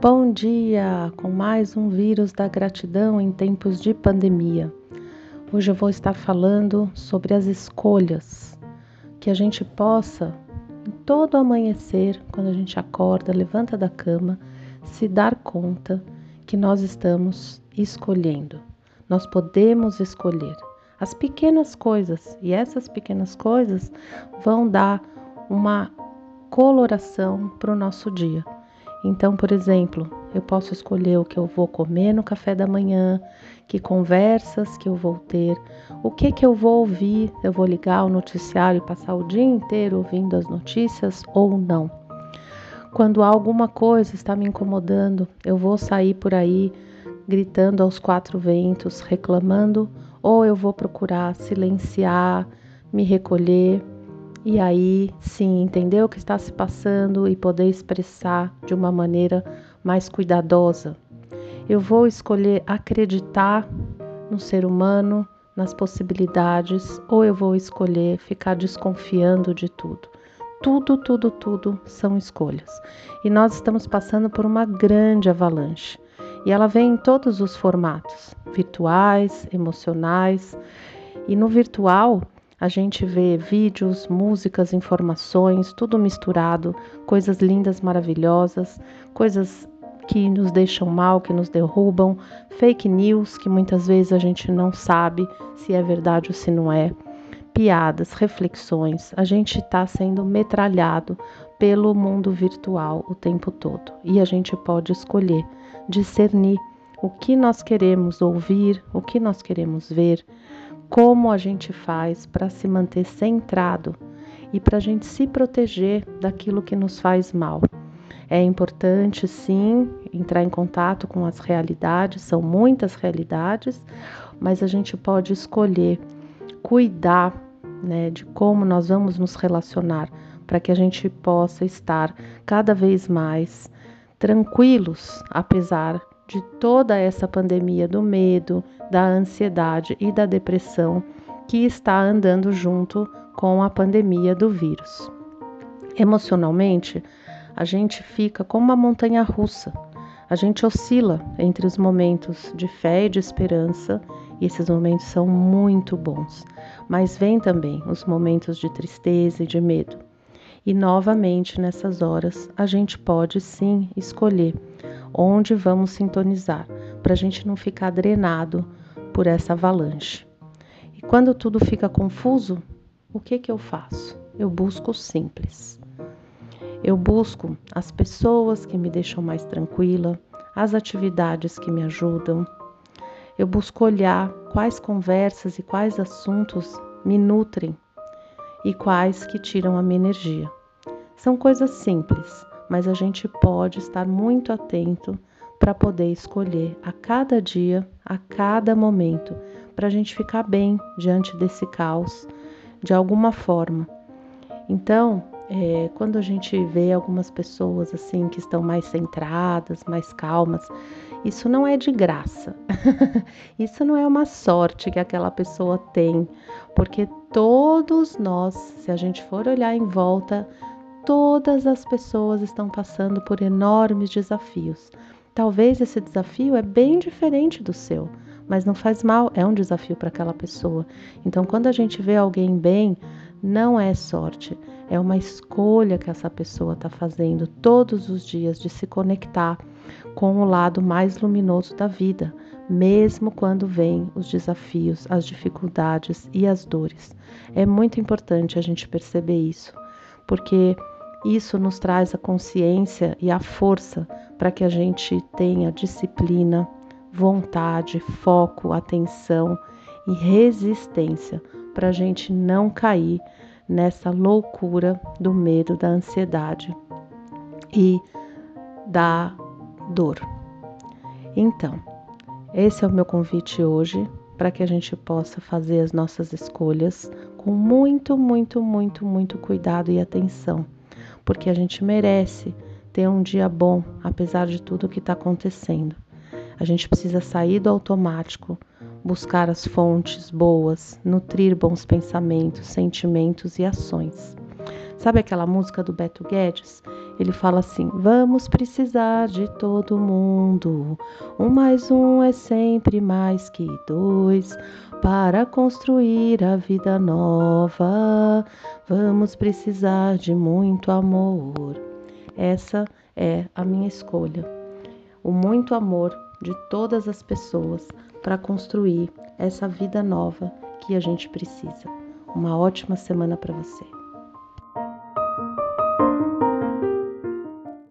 Bom dia! Com mais um vírus da gratidão em tempos de pandemia. Hoje eu vou estar falando sobre as escolhas que a gente possa, em todo amanhecer, quando a gente acorda, levanta da cama, se dar conta que nós estamos escolhendo. Nós podemos escolher as pequenas coisas e essas pequenas coisas vão dar uma coloração para o nosso dia. Então, por exemplo, eu posso escolher o que eu vou comer no café da manhã, que conversas que eu vou ter, o que que eu vou ouvir, eu vou ligar o noticiário e passar o dia inteiro ouvindo as notícias ou não. Quando alguma coisa está me incomodando, eu vou sair por aí gritando aos quatro ventos, reclamando, ou eu vou procurar silenciar, me recolher e aí sim entender o que está se passando e poder expressar de uma maneira mais cuidadosa. Eu vou escolher acreditar no ser humano, nas possibilidades, ou eu vou escolher ficar desconfiando de tudo. Tudo, tudo, tudo são escolhas. E nós estamos passando por uma grande avalanche. E ela vem em todos os formatos, virtuais, emocionais. E no virtual, a gente vê vídeos, músicas, informações, tudo misturado, coisas lindas, maravilhosas, coisas que nos deixam mal, que nos derrubam, fake news que muitas vezes a gente não sabe se é verdade ou se não é, piadas, reflexões. A gente está sendo metralhado pelo mundo virtual o tempo todo e a gente pode escolher discernir o que nós queremos ouvir, o que nós queremos ver, como a gente faz para se manter centrado e para a gente se proteger daquilo que nos faz mal. É importante, sim, entrar em contato com as realidades, são muitas realidades, mas a gente pode escolher cuidar né, de como nós vamos nos relacionar para que a gente possa estar cada vez mais tranquilos, apesar de toda essa pandemia do medo, da ansiedade e da depressão que está andando junto com a pandemia do vírus. Emocionalmente, a gente fica como uma montanha russa. A gente oscila entre os momentos de fé e de esperança, e esses momentos são muito bons. Mas vem também os momentos de tristeza e de medo. E novamente nessas horas a gente pode sim escolher onde vamos sintonizar, para a gente não ficar drenado por essa avalanche. E quando tudo fica confuso, o que, que eu faço? Eu busco o simples. Eu busco as pessoas que me deixam mais tranquila, as atividades que me ajudam. Eu busco olhar quais conversas e quais assuntos me nutrem e quais que tiram a minha energia. São coisas simples, mas a gente pode estar muito atento para poder escolher a cada dia, a cada momento, para a gente ficar bem diante desse caos de alguma forma. Então, é, quando a gente vê algumas pessoas assim que estão mais centradas, mais calmas, isso não é de graça. isso não é uma sorte que aquela pessoa tem, porque todos nós, se a gente for olhar em volta, Todas as pessoas estão passando por enormes desafios. Talvez esse desafio é bem diferente do seu, mas não faz mal, é um desafio para aquela pessoa. Então, quando a gente vê alguém bem, não é sorte, é uma escolha que essa pessoa está fazendo todos os dias de se conectar com o lado mais luminoso da vida, mesmo quando vêm os desafios, as dificuldades e as dores. É muito importante a gente perceber isso, porque isso nos traz a consciência e a força para que a gente tenha disciplina, vontade, foco, atenção e resistência para a gente não cair nessa loucura do medo, da ansiedade e da dor. Então, esse é o meu convite hoje para que a gente possa fazer as nossas escolhas com muito, muito, muito, muito cuidado e atenção porque a gente merece ter um dia bom, apesar de tudo que está acontecendo. A gente precisa sair do automático, buscar as fontes boas, nutrir bons pensamentos, sentimentos e ações. Sabe aquela música do Beto Guedes? ele fala assim: vamos precisar de todo mundo. Um mais um é sempre mais que dois. Para construir a vida nova, vamos precisar de muito amor. Essa é a minha escolha. O muito amor de todas as pessoas para construir essa vida nova que a gente precisa. Uma ótima semana para você.